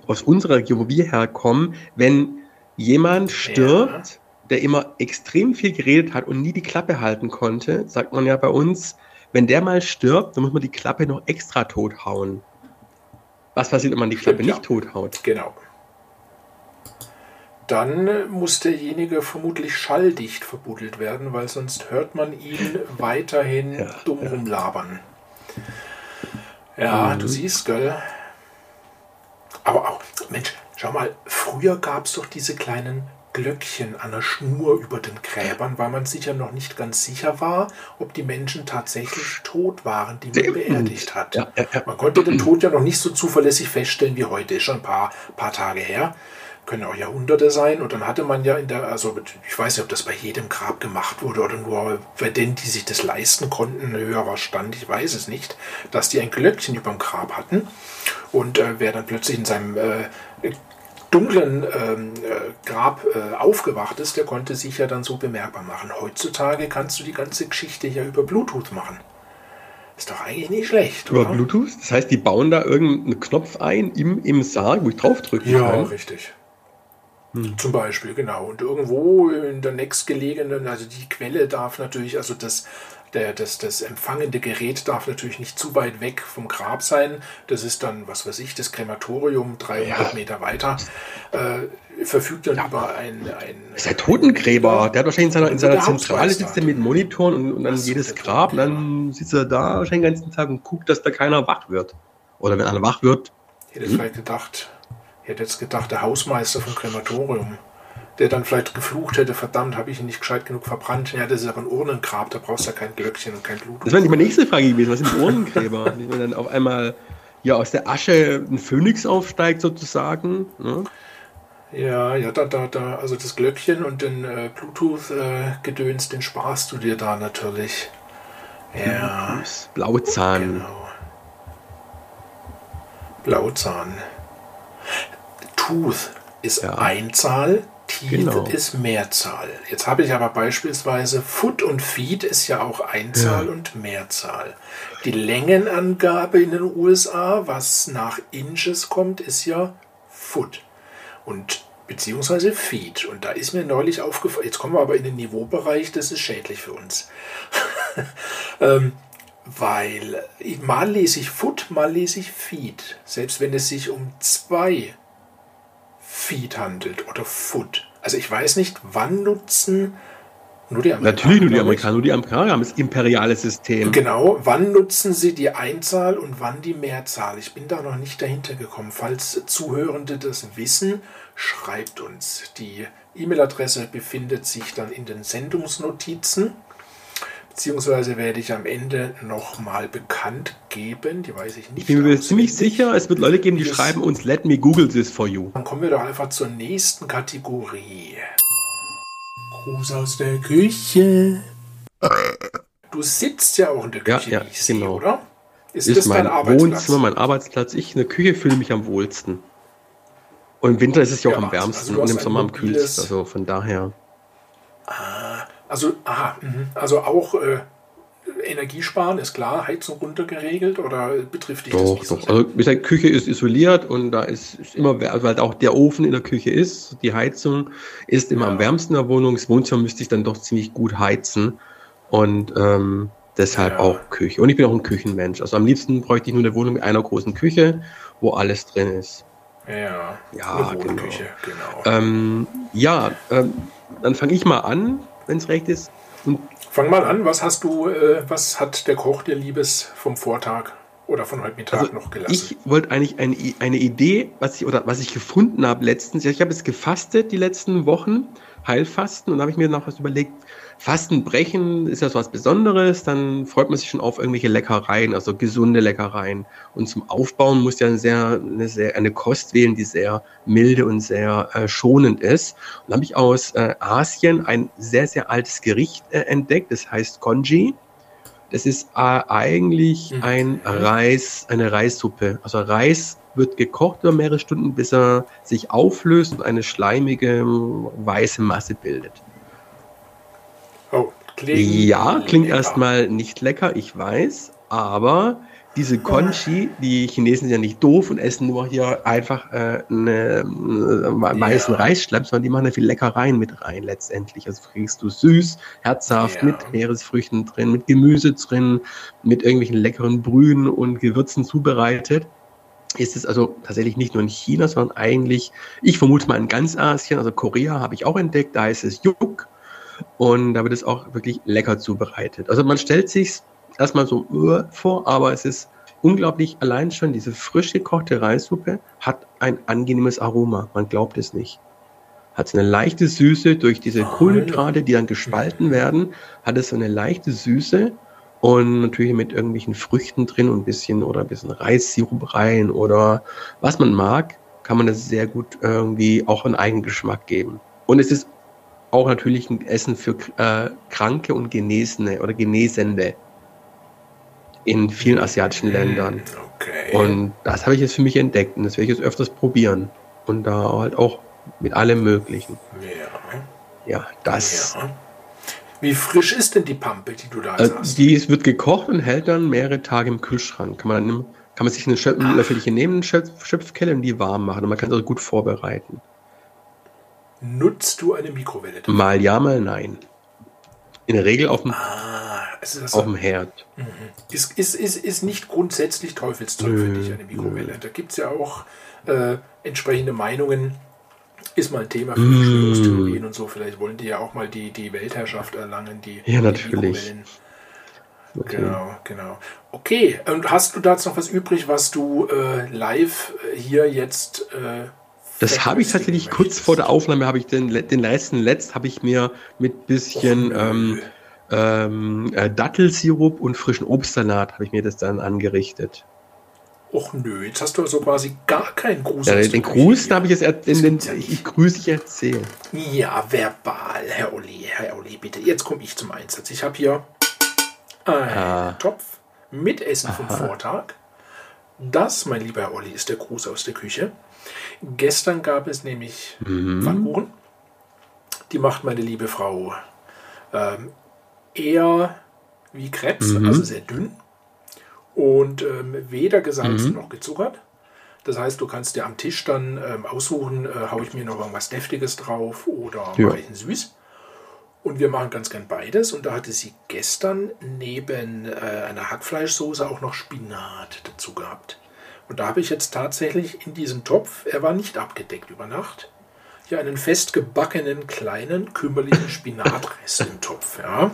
aus unserer Region, wo wir herkommen, wenn jemand stirbt, ja. der immer extrem viel geredet hat und nie die Klappe halten konnte, sagt man ja bei uns, wenn der mal stirbt, dann muss man die Klappe noch extra tot hauen. Was passiert, wenn man die Klappe nicht ja. tothaut? Genau. Dann muss derjenige vermutlich schalldicht verbuddelt werden, weil sonst hört man ihn weiterhin ja, dumm ja. rumlabern. Ja, mhm. du siehst, gell? Aber auch, Mensch, schau mal, früher gab es doch diese kleinen Glöckchen an der Schnur über den Gräbern, weil man sich ja noch nicht ganz sicher war, ob die Menschen tatsächlich tot waren, die man beerdigt hat. Ja, ja, ja. Man konnte den Tod ja noch nicht so zuverlässig feststellen wie heute, ist schon ein paar, paar Tage her. Können auch Jahrhunderte sein. Und dann hatte man ja in der, also ich weiß nicht, ob das bei jedem Grab gemacht wurde oder nur bei denen, die sich das leisten konnten, ein höherer Stand, ich weiß es nicht, dass die ein Glöckchen über dem Grab hatten. Und äh, wer dann plötzlich in seinem äh, dunklen ähm, äh, Grab äh, aufgewacht ist, der konnte sich ja dann so bemerkbar machen. Heutzutage kannst du die ganze Geschichte ja über Bluetooth machen. Ist doch eigentlich nicht schlecht. Über oder? Bluetooth? Das heißt, die bauen da irgendeinen Knopf ein im, im Sarg, wo ich draufdrücken ja, kann? Ja, richtig. Hm. Zum Beispiel, genau. Und irgendwo in der nächstgelegenen, also die Quelle darf natürlich, also das der, das, das empfangende Gerät darf natürlich nicht zu weit weg vom Grab sein. Das ist dann, was weiß ich, das Krematorium 300 ja. Meter weiter. Äh, verfügt dann ja. über ein, ein. Ist der Totengräber. Der hat wahrscheinlich in seiner, in seiner Zentrale sitzt er mit Monitoren und, und dann jedes Grab. Und dann sitzt er da wahrscheinlich den ganzen Tag und guckt, dass da keiner wach wird. Oder wenn einer wach wird. Ich hätte hm? vielleicht gedacht, ich hätte jetzt gedacht, der Hausmeister vom Krematorium der dann vielleicht geflucht hätte, verdammt, habe ich ihn nicht gescheit genug verbrannt. Ja, das ist aber ein Urnengrab, da brauchst du ja kein Glöckchen und kein Blut. Das wäre nicht meine nächste Frage gewesen, was sind Urnengräber? Wenn man dann auf einmal ja aus der Asche ein Phönix aufsteigt sozusagen. Ne? Ja, ja, da, da, da, also das Glöckchen und den äh, Bluetooth-Gedöns, äh, den sparst du dir da natürlich. Ja. Blauzahn. Genau. Blauzahn. Tooth ist ja. Einzahl, Teeth genau. ist Mehrzahl. Jetzt habe ich aber beispielsweise Foot und Feet ist ja auch Einzahl ja. und Mehrzahl. Die Längenangabe in den USA, was nach Inches kommt, ist ja Foot. Und beziehungsweise Feet. Und da ist mir neulich aufgefallen, jetzt kommen wir aber in den Niveaubereich, das ist schädlich für uns. ähm, weil mal lese ich Foot, mal lese ich Feet. Selbst wenn es sich um zwei Feed handelt oder Food. Also ich weiß nicht, wann nutzen nur die Amerikaner. Natürlich nur die Amerikaner, nur die Amerikaner haben das imperiale System. Genau, wann nutzen sie die Einzahl und wann die Mehrzahl? Ich bin da noch nicht dahinter gekommen. Falls Zuhörende das wissen, schreibt uns. Die E-Mail-Adresse befindet sich dann in den Sendungsnotizen. Beziehungsweise werde ich am Ende nochmal bekannt geben. Die weiß ich nicht. Ich bin mir ziemlich sicher, es wird Leute geben, die schreiben uns, let me Google this for you. Dann kommen wir doch einfach zur nächsten Kategorie. Gruß aus der Küche. Du sitzt ja auch in der Küche, ja, ja, ich genau. Sehe, oder? Ist, ist das mein dein Arbeitsplatz? Wohnzimmer, mein Arbeitsplatz. Ich in der Küche fühle mich am wohlsten. Und im Winter ist es ja auch ja, am wärmsten also und im Sommer am kühlsten. Also von daher. Ah, also, aha, mhm. also auch äh, Energiesparen ist klar, Heizung runtergeregelt oder betrifft dich doch, das nicht? Doch, also wie gesagt, Küche ist isoliert und da ist, ist immer, also weil auch der Ofen in der Küche ist, die Heizung ist immer ja. am wärmsten in der Wohnung. Das Wohnzimmer müsste ich dann doch ziemlich gut heizen und ähm, deshalb ja. auch Küche. Und ich bin auch ein Küchenmensch. Also am liebsten bräuchte ich nur eine Wohnung mit einer großen Küche, wo alles drin ist. Ja, ja genau. Küche, genau. Ähm, ja, ähm, dann fange ich mal an wenn es recht ist. Und Fang mal an, was hast du, äh, was hat der Koch dir Liebes vom Vortag oder von heute Mittag also noch gelassen? Ich wollte eigentlich eine, eine Idee, was ich, oder was ich gefunden habe letztens. Ich habe es gefastet die letzten Wochen, Heilfasten, und da habe ich mir noch was überlegt, Fastenbrechen ist ja so was Besonderes, dann freut man sich schon auf irgendwelche Leckereien, also gesunde Leckereien. Und zum Aufbauen muss ja eine, sehr, eine, sehr, eine Kost wählen, die sehr milde und sehr äh, schonend ist. Und da habe ich aus äh, Asien ein sehr, sehr altes Gericht äh, entdeckt, das heißt Konji. Das ist äh, eigentlich mhm. ein Reis, eine Reissuppe. Also Reis wird gekocht über mehrere Stunden, bis er sich auflöst und eine schleimige weiße Masse bildet. Oh, klingt ja, klingt lecker. erstmal nicht lecker, ich weiß, aber diese Conchi, die Chinesen sind ja nicht doof und essen nur hier einfach äh, eine, äh, weißen ja. Reisschlepp, sondern die machen da viel Leckereien mit rein letztendlich. Also kriegst du süß, herzhaft, ja. mit Meeresfrüchten drin, mit Gemüse drin, mit irgendwelchen leckeren Brühen und Gewürzen zubereitet. Ist es also tatsächlich nicht nur in China, sondern eigentlich, ich vermute mal in ganz Asien, also Korea habe ich auch entdeckt, da heißt es Yuk und da wird es auch wirklich lecker zubereitet. Also man stellt sich erstmal so uh, vor, aber es ist unglaublich allein schon diese frisch gekochte Reissuppe hat ein angenehmes Aroma. Man glaubt es nicht. Hat eine leichte Süße durch diese Kohlenhydrate, die dann gespalten werden, hat es so eine leichte Süße und natürlich mit irgendwelchen Früchten drin und ein bisschen oder ein bisschen Reissirup rein oder was man mag, kann man das sehr gut irgendwie auch einen Eigengeschmack geben. Und es ist auch natürlich ein Essen für äh, Kranke und Genesene oder Genesende in vielen asiatischen hm, Ländern. Okay. Und das habe ich jetzt für mich entdeckt und das werde ich jetzt öfters probieren. Und da halt auch mit allem Möglichen. Ja. Ja, das. Ja. Wie frisch ist denn die Pampe, die du da äh, hast? Die wird gekocht und hält dann mehrere Tage im Kühlschrank. Kann man dann kann man sich eine Schöpf Löffelchen nehmen, eine Schöpf Schöpfkelle und die warm machen. Und man kann es also gut vorbereiten. Nutzt du eine Mikrowelle? Mal ja, mal nein. In der Regel auf dem, Ah, also das auf dem Herd. ist, ist, ist, ist nicht grundsätzlich Teufelszeug für Nö, dich, eine Mikrowelle. Da gibt es ja auch äh, entsprechende Meinungen. Ist mal ein Thema für Mm. Verschwörungstheorien und so. Vielleicht wollen die ja auch mal die, die Weltherrschaft erlangen, die, Ja, die natürlich. Mikrowellen. Okay. Genau, genau. Okay, und hast du dazu noch was übrig, was du äh, live äh, hier jetzt äh, Das habe ich tatsächlich kurz möchtest? vor der Aufnahme, habe ich den, den letzten Letzt, habe ich mir mit bisschen Och, ähm, ähm, äh, Dattelsirup und frischen Obstsalat, habe ich mir das dann angerichtet. Och nö, jetzt hast du also quasi gar keinen Gruß. Ja, den Gruß, habe ich jetzt er- den, ich, grüße, ich erzähle. Ja, verbal, Herr Olli, Herr Olli, bitte. Jetzt komme ich zum Einsatz. Ich habe hier einen Ah. Topf mit Essen vom Vortag. Das, mein lieber Herr Olli, ist der Gruß aus der Küche. Gestern gab es nämlich Mhm. Pfannkuchen. Die macht meine liebe Frau ähm, eher wie Krebs, Mhm. also sehr dünn. Und ähm, weder gesalzen Mhm. noch gezuckert. Das heißt, du kannst dir am Tisch dann ähm, aussuchen, äh, haue ich mir noch irgendwas Deftiges drauf oder Ja. mache ich ihn süß. Und wir machen ganz gern beides. Und da hatte sie gestern neben äh, einer Hackfleischsoße auch noch Spinat dazu gehabt. Und da habe ich jetzt tatsächlich in diesem Topf, er war nicht abgedeckt über Nacht, hier einen festgebackenen kleinen kümmerlichen Spinatrest im Topf. Ja.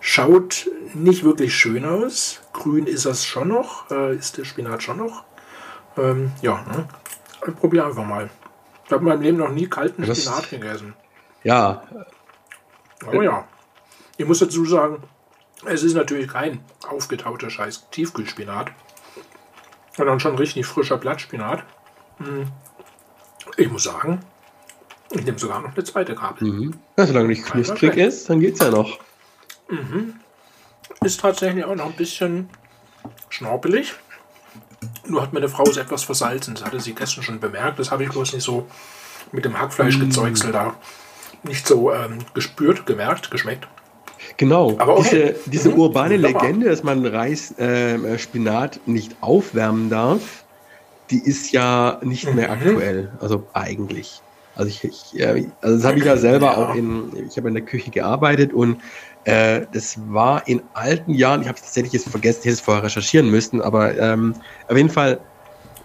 Schaut nicht wirklich schön aus. Grün ist das schon noch, äh, ist der Spinat schon noch. Ähm, ja, ne? ich probiere einfach mal. Ich habe in meinem Leben noch nie kalten Das- Spinat gegessen. Ja, Aber ja, ich muss dazu sagen, es ist natürlich kein aufgetauter Scheiß Tiefkühlspinat, sondern schon richtig frischer Blattspinat. Hm. Ich muss sagen, ich nehme sogar noch eine zweite Gabel. mhm. ja solange nicht knusprig ist, dann geht's ja noch. Ist tatsächlich auch noch ein bisschen schnorpelig. Nur hat meine Frau es etwas versalzen. Das hatte sie gestern schon bemerkt. Das habe ich bloß nicht so mit dem Hackfleischgezeugsel da nicht so ähm, gespürt, gemerkt, geschmeckt. Genau, Aber okay. diese, diese Mhm. urbane Wunderbar. Legende, dass man Reis, ähm, äh, Spinat nicht aufwärmen darf, die ist ja nicht mehr Mhm. aktuell. Also eigentlich. Also ich, ich äh, also das habe ich ja selber Ja. auch in, ich habe in der Küche gearbeitet und äh, das war in alten Jahren, ich habe tatsächlich jetzt vergessen, ich hätte es vorher recherchieren müssen, aber ähm, auf jeden Fall,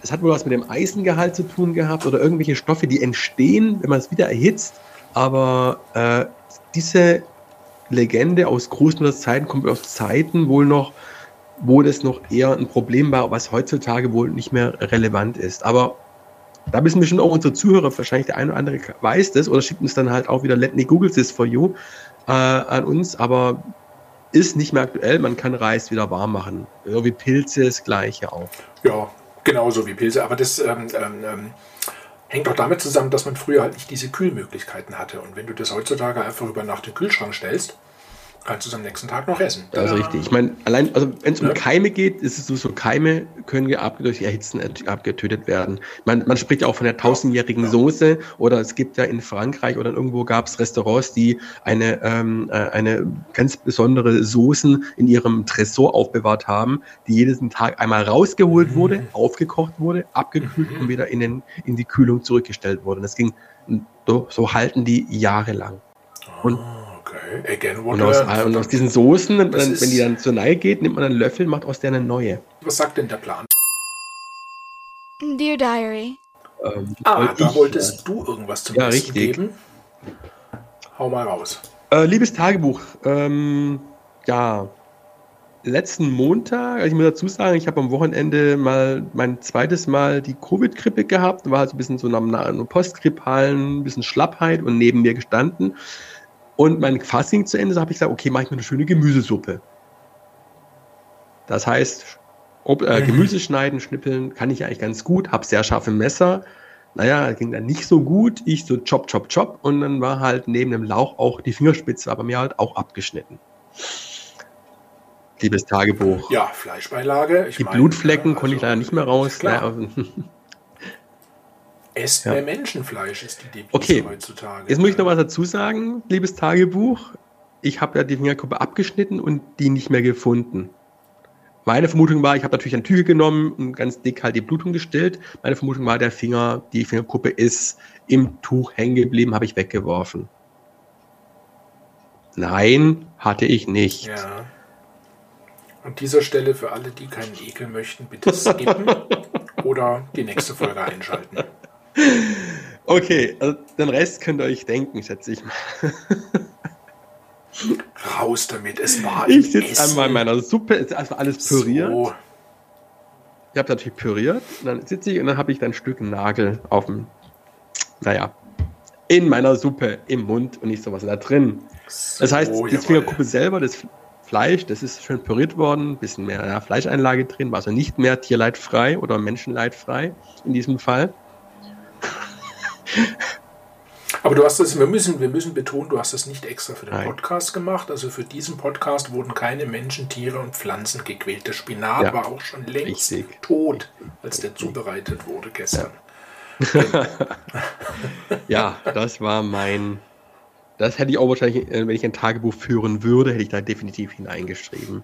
es hat wohl was mit dem Eisengehalt zu tun gehabt oder irgendwelche Stoffe, die entstehen, wenn man es wieder erhitzt. Aber äh, diese Legende aus Großmutters Zeiten kommt aus Zeiten wohl noch, wo das noch eher ein Problem war, was heutzutage wohl nicht mehr relevant ist. Aber da wissen bestimmt auch unsere Zuhörer, wahrscheinlich der eine oder andere weiß das oder schickt uns dann halt auch wieder Let me Google this for you äh, an uns, aber ist nicht mehr aktuell, man kann Reis wieder warm machen. So wie Pilze das gleiche auch. Ja, genauso wie Pilze. Aber das ähm, ähm, ähm, hängt auch damit zusammen, dass man früher halt nicht diese Kühlmöglichkeiten hatte. Und wenn du das heutzutage einfach über Nacht in den Kühlschrank stellst, kannst du es am nächsten Tag noch essen. Das ist richtig. Ich meine, allein, also wenn es um Ja. Keime geht, ist es so, so Keime können ja durch Erhitzen abgetötet werden. Man, man spricht ja auch von der tausendjährigen Ja. Soße oder es gibt ja in Frankreich oder irgendwo gab es Restaurants, die eine, ähm, äh, eine ganz besondere Soßen in ihrem Tresor aufbewahrt haben, die jeden Tag einmal rausgeholt Mhm. wurde, aufgekocht wurde, abgekühlt Mhm. und wieder in, den, in die Kühlung zurückgestellt wurde. Und das ging, so, so halten die jahrelang. Und okay. Again, what und aus, und aus diesen Soßen, dann, wenn die dann zur Neige geht, nimmt man einen Löffel, macht aus der eine neue. Was sagt denn der Plan? Dear Diary, Ähm, Ah, da ich, wolltest du irgendwas zum Ja, Besten richtig. geben. Hau mal raus. Äh, liebes Tagebuch, ähm, ja, letzten Montag, also ich muss dazu sagen, ich habe am Wochenende mal mein zweites Mal die Covid-Grippe gehabt, war also ein bisschen so am am Postgrippalen, ein bisschen Schlappheit und neben mir gestanden. Und mein Fasting zu Ende, habe ich gesagt, okay, mache ich mir eine schöne Gemüsesuppe. Das heißt, ob, äh, Mhm. Gemüse schneiden, schnippeln kann ich eigentlich ganz gut, habe sehr scharfe Messer. Naja, ging dann nicht so gut. Ich so chop, chop, chop. Und dann war halt neben dem Lauch auch die Fingerspitze, aber mir halt auch abgeschnitten. Liebes Tagebuch. Ja, Fleischbeilage. Die meine, Blutflecken äh, konnte ich also, leider nicht mehr raus. Naja, Esst Ja. mehr Menschenfleisch ist die Devise Okay. heutzutage. Jetzt muss ich noch was dazu sagen, liebes Tagebuch. Ich habe ja die Fingerkuppe abgeschnitten und die nicht mehr gefunden. Meine Vermutung war, ich habe natürlich ein Tücher genommen und ganz dick halt die Blutung gestillt. Meine Vermutung war, der Finger, die Fingerkuppe ist im Tuch hängen geblieben, habe ich weggeworfen. Nein, hatte ich nicht. Ja. An dieser Stelle für alle, die keinen Ekel möchten, bitte skippen oder die nächste Folge einschalten. Okay, also den Rest könnt ihr euch denken, schätze ich mal. Raus damit, es war Ich sitze einmal in meiner Suppe, es ist also alles püriert. So. Ich habe natürlich püriert, und dann sitze ich und dann habe ich dann ein Stück Nagel auf dem, naja, in meiner Suppe im Mund und nicht sowas da drin. Das heißt, So, die. Fingerkuppe selber, das Fleisch, das ist schön püriert worden, ein bisschen mehr Fleischeinlage drin, war also nicht mehr tierleidfrei oder menschenleidfrei in diesem Fall. Aber du hast das, wir müssen, wir müssen betonen, du hast das nicht extra für den Nein. Podcast gemacht. Also für diesen Podcast wurden keine Menschen, Tiere und Pflanzen gequält. Der Spinat Ja. war auch schon längst Richtig. tot, als der zubereitet wurde gestern. Ja, das war mein. Das hätte ich auch wahrscheinlich, äh, wenn ich ein Tagebuch führen würde, hätte ich da definitiv hineingeschrieben.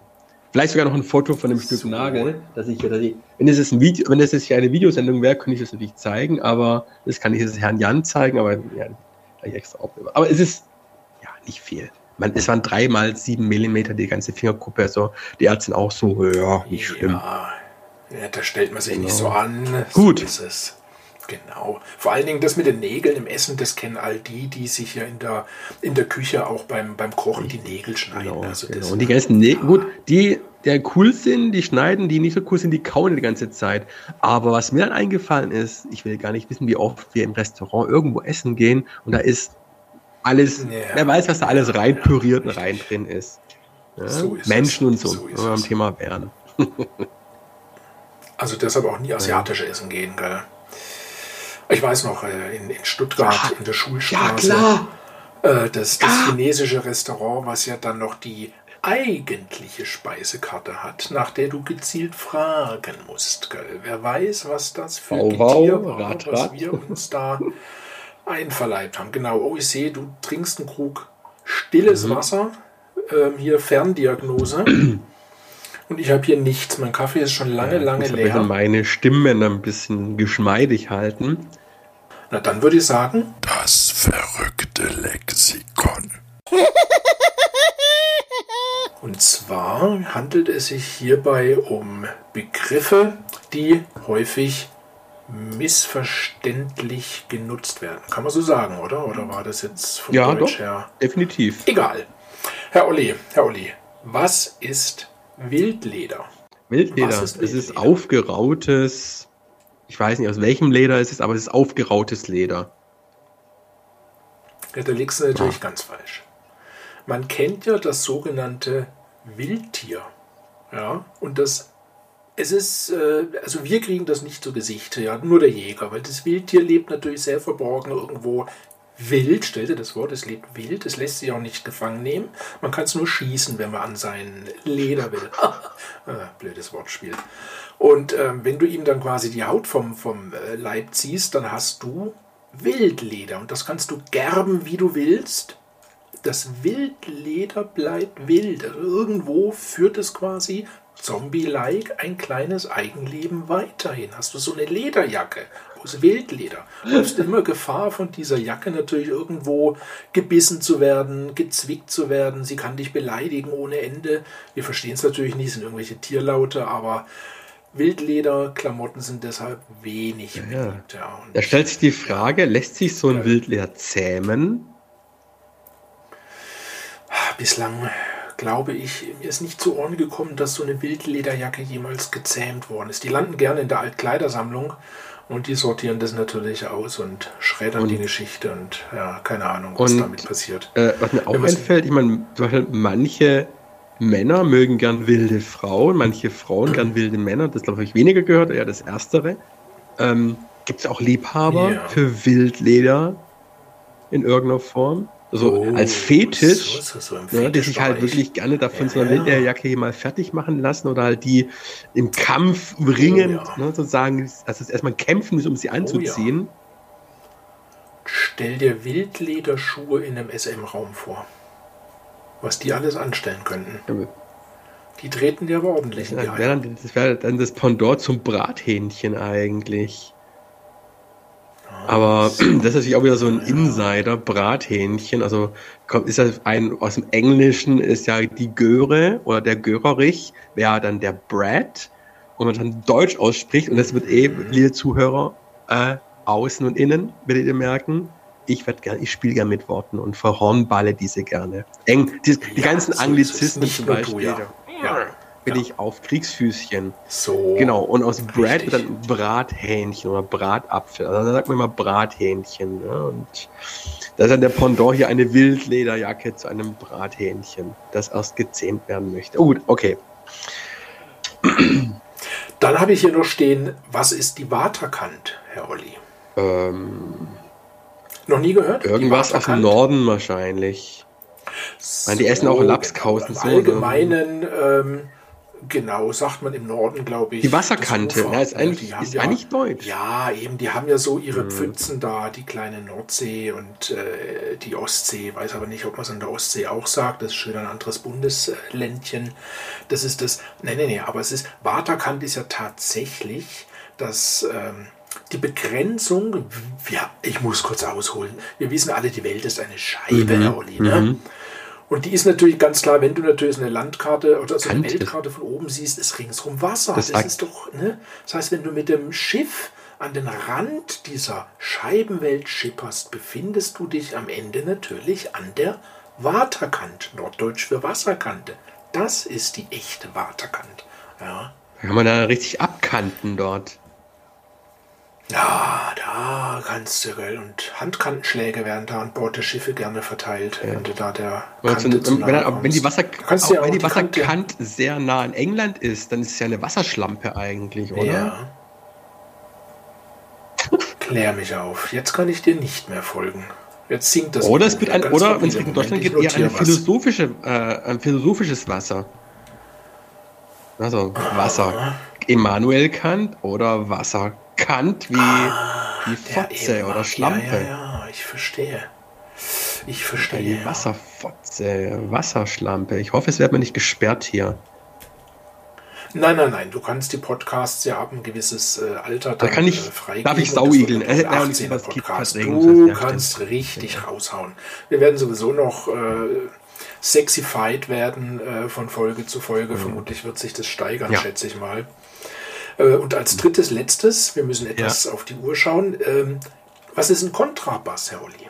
Vielleicht sogar noch ein Foto von dem Stück So. Nagel, dass ich, dass ich wenn es jetzt ein Video, wenn es jetzt hier eine Videosendung wäre, könnte ich das natürlich zeigen, aber das kann ich jetzt Herrn Jan zeigen, aber ja, ich extra aufgehoben. Aber es ist ja nicht viel. Man, es waren drei mal sieben Millimeter die ganze Fingerkuppe, also die Ärzte sind auch so, ja, nicht schlimm. Ja, ja, da stellt man sich nicht Genau. so an. Gut. So. Genau. Vor allen Dingen das mit den Nägeln im Essen, das kennen all die, die sich ja in der, in der Küche auch beim, beim Kochen die Nägel schneiden. Genau, also genau. Und die ganzen Nägel, gut, die, der cool sind, die schneiden, die nicht so cool sind, die kauen die ganze Zeit. Aber was mir dann eingefallen ist, ich will gar nicht wissen, wie oft wir im Restaurant irgendwo essen gehen und da ist alles, Ja. wer weiß, was da alles Ja, rein ja, püriert und rein drin ist. Ja? So ist Menschen es. und so, So ist wenn wir am Thema wären. Also deshalb auch nie asiatisch essen gehen, gell? Ich weiß noch, äh, in, in Stuttgart, Ja. in der Schulstraße, äh, das, das chinesische Restaurant, was ja dann noch die eigentliche Speisekarte hat, nach der du gezielt fragen musst, gell? Wer weiß, was das für Wow, Getier wow, war, rat, was rat. wir uns da einverleibt haben. Genau, oh, ich sehe, du trinkst einen Krug stilles Mhm. Wasser, ähm, hier Ferndiagnose. Und ich habe hier nichts. Mein Kaffee ist schon lange, lange ich muss aber leer. meine Stimmen ein bisschen geschmeidig halten. Na, dann würde ich sagen, Das verrückte Lexikon. und zwar handelt es sich hierbei um Begriffe, die häufig missverständlich genutzt werden. Kann man so sagen, oder? Oder war das jetzt vom Ja, Deutsch doch. her? Definitiv. Egal. Herr Olli, Herr Olli, was ist Wildleder? Wildleder. Was ist es ist Wildleder? aufgerautes, ich weiß nicht aus welchem Leder es ist, aber es ist aufgerautes Leder. Ja, da liegst du natürlich ganz falsch. Man kennt ja das sogenannte Wildtier. Ja, und das, es ist, äh, also wir kriegen das nicht zu Gesicht, ja, nur der Jäger, weil das Wildtier lebt natürlich sehr verborgen irgendwo wild, stell dir das vor, es lebt wild, es lässt sich auch nicht gefangen nehmen. Man kann es nur schießen, wenn man an sein Leder will. ah, blödes Wortspiel. Und ähm, wenn du ihm dann quasi die Haut vom, vom äh, Leib ziehst, dann hast du Wildleder. Und das kannst du gerben, wie du willst. Das Wildleder bleibt wild. Also irgendwo führt es quasi Zombie-like ein kleines Eigenleben weiterhin. Hast du so eine Lederjacke aus Wildleder, läufst immer Gefahr von dieser Jacke natürlich irgendwo gebissen zu werden, gezwickt zu werden. Sie kann dich beleidigen ohne Ende. Wir verstehen es natürlich nicht, sind irgendwelche Tierlaute, aber Wildlederklamotten sind deshalb wenig Ja. beliebt. Ja. Da stellt sich die Frage, lässt sich so ein Ja. Wildleder zähmen? Bislang glaube ich, mir ist nicht zu Ohren gekommen, dass so eine Wildlederjacke jemals gezähmt worden ist. Die landen gerne in der Altkleidersammlung und die sortieren das natürlich aus und schreddern die Geschichte und ja, keine Ahnung, was Und- damit passiert. Äh, was mir auch einfällt, ich meine, zum Beispiel manche Männer mögen gern wilde Frauen, manche Frauen gern wilde Männer. Das glaube ich weniger gehört, eher das Erstere. Ähm, Gibt es auch Liebhaber Ja. für Wildleder in irgendeiner Form? Also Oh, als Fetisch, so das so ne, die sich halt wirklich gerne davon Ja, so einer ja. Wildlederjacke hier mal fertig machen lassen oder halt die im Kampf ringend, Oh, ja. Oh, ne, sozusagen, also es erstmal kämpfen müssen, um sie anzuziehen. Stell dir Wildlederschuhe in einem SM-Raum vor. Was die alles anstellen könnten. Ja. Die treten dir aber ordentlich in die Das wäre Eier. dann, das wär dann das Pendant zum Brathähnchen eigentlich. Aber das ist natürlich auch wieder so ein Insider, Brathähnchen. Also kommt, ist das ein aus dem Englischen ist ja die Göre oder der Görerich, wäre dann der Brad. Und man dann Deutsch ausspricht, und das wird eh, liebe Zuhörer, äh, außen und innen, werdet ihr merken, ich gerne, ich spiele gerne mit Worten und verhornballe diese gerne. Eng, die, die Ja, ganzen so. Anglizismen zum Beispiel. ja. Ja. Bin Ja. ich auf Kriegsfüßchen. So. Genau, und aus Brad wird dann Brathähnchen oder Bratapfel. Also da sagt man immer Brathähnchen. Ne? Und da ist dann der Pendant hier eine Wildlederjacke zu einem Brathähnchen, das erst gezähmt werden möchte. Oh, gut, okay. Dann habe ich hier noch stehen, was ist die Waterkant, Herr Olli? Ähm, Noch nie gehört? Irgendwas aus dem? Norden wahrscheinlich. meine, die essen auch Lapskausen Genau. so, Allgemeinen, ähm, genau, sagt man im Norden, glaube ich. Die Wasserkante, Ufer. ja, ist eigentlich- ist eigentlich deutsch. Ja, eben, die haben ja so ihre Pfützen da, die kleine Nordsee und äh, die Ostsee. Weiß aber nicht, ob man es an der Ostsee auch sagt. Das ist schon ein anderes Bundesländchen. Das ist das. Nee, nee, nee, aber es ist, Waterkant ist ja tatsächlich das. Ähm, die Begrenzung, ja, ich muss kurz ausholen. Wir wissen alle, die Welt ist eine Scheibe, Mhm. Herr Olli. Ne? Und die ist natürlich ganz klar, wenn du natürlich eine Landkarte oder so eine. Weltkarte von oben siehst, ist ringsrum Wasser. Das Das, ist doch, ne? Das heißt, wenn du mit dem Schiff an den Rand dieser Scheibenwelt schipperst, befindest du dich am Ende natürlich an der Waterkant, norddeutsch für Wasserkante. Das ist die echte Waterkant. Ja. Da kann man da richtig abkanten dort. Ja, da kannst du, gell. Und Handkantenschläge werden da an Bord der Schiffe gerne verteilt, wenn du da der Wenn, Kante zu wenn, wenn, wenn die. Wasser, auch ja wenn die die Kante- Wasserkant sehr nah in England ist, dann ist es ja eine Wasserschlampe eigentlich, oder? Ja. Klär mich auf. Jetzt kann ich dir nicht mehr folgen. Jetzt sinkt das. Oder es wird ein, oder wenn es Richtung Deutschland geht, eher eine philosophische, äh, ein philosophisches Wasser. Also Wasser Immanuel Kant oder Wasser Kant wie, wie Ah, Der Fotze oder Schlampe. Ja, ja, ja, ich verstehe. Ich Ja, verstehe. die Wasserfotze, Wasserschlampe. Ich hoffe, es wird mir nicht gesperrt hier. Nein, nein, nein. Du kannst die Podcasts ja ab ein gewisses äh, Alter Da kann ich- äh, freigeben. darf ich sauigeln. Äh, äh, und 18er was gibt Podcast. Du ja, kannst stimmt. richtig raushauen. Wir werden sowieso noch äh, sexified werden äh, von Folge zu Folge. Vermutlich wird sich das steigern, Mhm. Ja. schätze ich mal. Äh, und als drittes, letztes, wir müssen etwas ja. auf die Uhr schauen. Ähm, was ist ein Kontrabass, Herr Olli?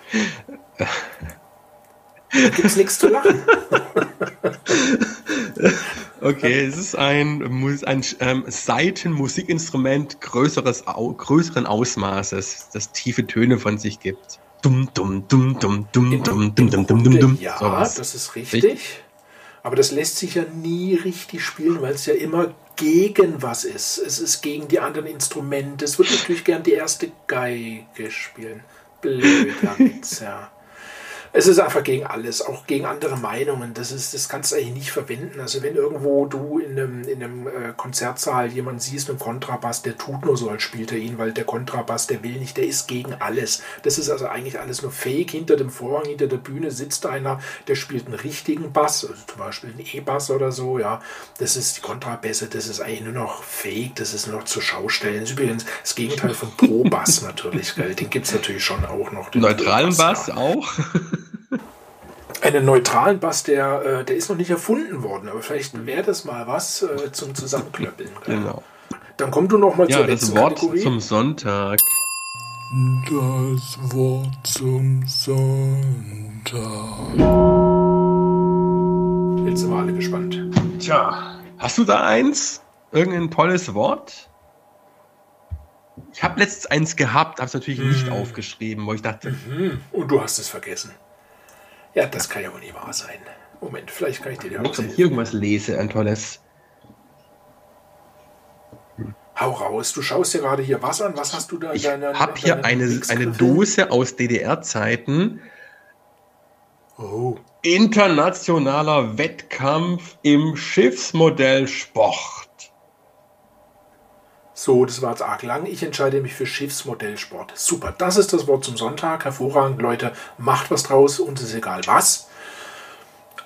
Gibt es nichts zu lachen? okay, es ist ein, ein ähm, Seitenmusikinstrument größeres, au, größeren Ausmaßes, das tiefe Töne von sich gibt. Dum, dum, dum, dum, dum, dum, dum, dum, dum, dum, dum. Ja, sowas. das ist richtig. richtig. Aber das lässt sich ja nie richtig spielen, weil es ja immer gegen was ist. Es ist gegen die anderen Instrumente. Es wird natürlich gern die erste Geige spielen. Blöder ja. Es ist einfach gegen alles, auch gegen andere Meinungen. Das, ist, das kannst du eigentlich nicht verwenden. Also wenn irgendwo du in einem, in einem äh, Konzertsaal jemanden siehst mit Kontrabass, der tut nur so, als spielt er ihn, weil der Kontrabass, der will nicht, der ist gegen alles. Das ist also eigentlich alles nur fake. Hinter dem Vorhang, hinter der Bühne sitzt einer, der spielt einen richtigen Bass, also zum Beispiel einen E-Bass oder so, ja. Das ist die Kontrabässe, das ist eigentlich nur noch fake, das ist nur noch zur Schaustellen. Das ist übrigens das Gegenteil von Pro-Bass natürlich, gell. Den gibt es natürlich schon auch noch. Neutralen Bass ja. auch. Einen neutralen Bass, der, äh, der ist noch nicht erfunden worden, aber vielleicht wäre das mal was äh, zum Zusammenklöppeln. Genau. Dann komm du noch mal Ja, zur das letzten Wort Kategorie. zum Sonntag. Das Wort zum Sonntag. Jetzt sind wir alle gespannt. Tja, hast du da eins? Irgendein tolles Wort? Ich habe letztens eins gehabt, habe es natürlich nicht Hm. aufgeschrieben, wo ich dachte, Und du hast es vergessen. Ja, das kann ja wohl nicht wahr sein. Moment, vielleicht kann ich dir ja auch ich irgendwas lese, ein tolles. Hau raus, du schaust dir gerade hier was an. Was hast du da in Ich deiner habe hier eine, eine? Dose aus DDR-Zeiten. Oh, Internationaler Wettkampf im Schiffsmodellsport. So, das war jetzt arg lang. Ich entscheide mich für Schiffsmodellsport. Super, das ist das Wort zum Sonntag. Hervorragend, Leute. Macht was draus, uns ist egal was.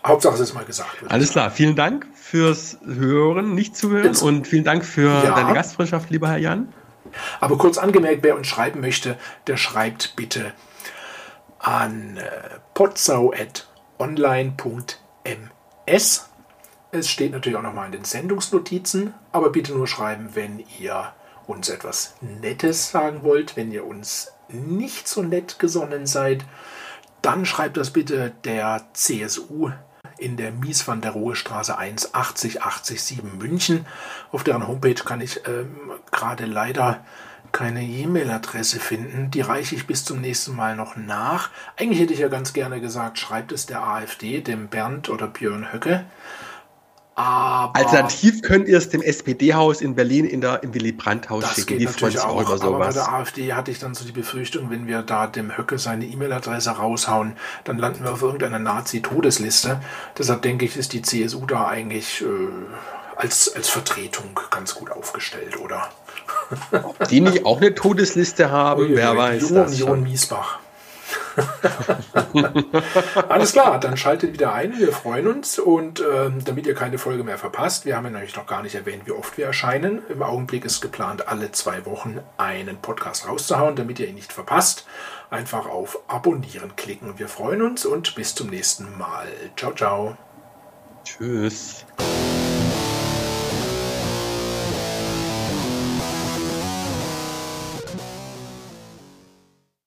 Hauptsache es ist mal gesagt. Alles klar, vielen Dank fürs Hören, nicht zuhören Jetzt- und vielen Dank für Ja. deine Gastfreundschaft, lieber Herr Jan. Aber kurz angemerkt, wer uns schreiben möchte, der schreibt bitte an äh, potsau.online.ms. Es steht natürlich auch nochmal in den Sendungsnotizen, aber bitte nur schreiben, wenn ihr uns etwas Nettes sagen wollt, wenn ihr uns nicht so nett gesonnen seid, dann schreibt das bitte der CSU in der Mies van der Rohe Straße 1 80807 München. Auf deren Homepage kann ich ähm, gerade leider keine E-Mail-Adresse finden. Die reiche ich bis zum nächsten Mal noch nach. Eigentlich hätte ich ja ganz gerne gesagt, schreibt es der AfD, dem Bernd oder Björn Höcke. Aber Alternativ könnt ihr es dem SPD-Haus in Berlin in der, im Willy Brandt-Haus schicken. Die freuen sich auch über sowas. Aber bei der AfD hatte ich dann so die Befürchtung, wenn wir da dem Höcke seine E-Mail-Adresse raushauen, dann landen wir auf irgendeiner Nazi-Todesliste. Deshalb denke ich, ist die CSU da eigentlich äh, als, als Vertretung ganz gut aufgestellt, oder? Ob die nicht auch eine Todesliste haben, Ui, wer weiß. Junge Union Miesbach. Alles klar, dann schaltet wieder ein. Wir freuen uns und ähm, damit ihr keine Folge mehr verpasst, wir haben ja natürlich noch gar nicht erwähnt, wie oft wir erscheinen. Im Augenblick ist geplant, alle zwei Wochen einen Podcast rauszuhauen, damit ihr ihn nicht verpasst. Einfach auf Abonnieren klicken. Wir freuen uns und bis zum nächsten Mal. Ciao, ciao. Tschüss.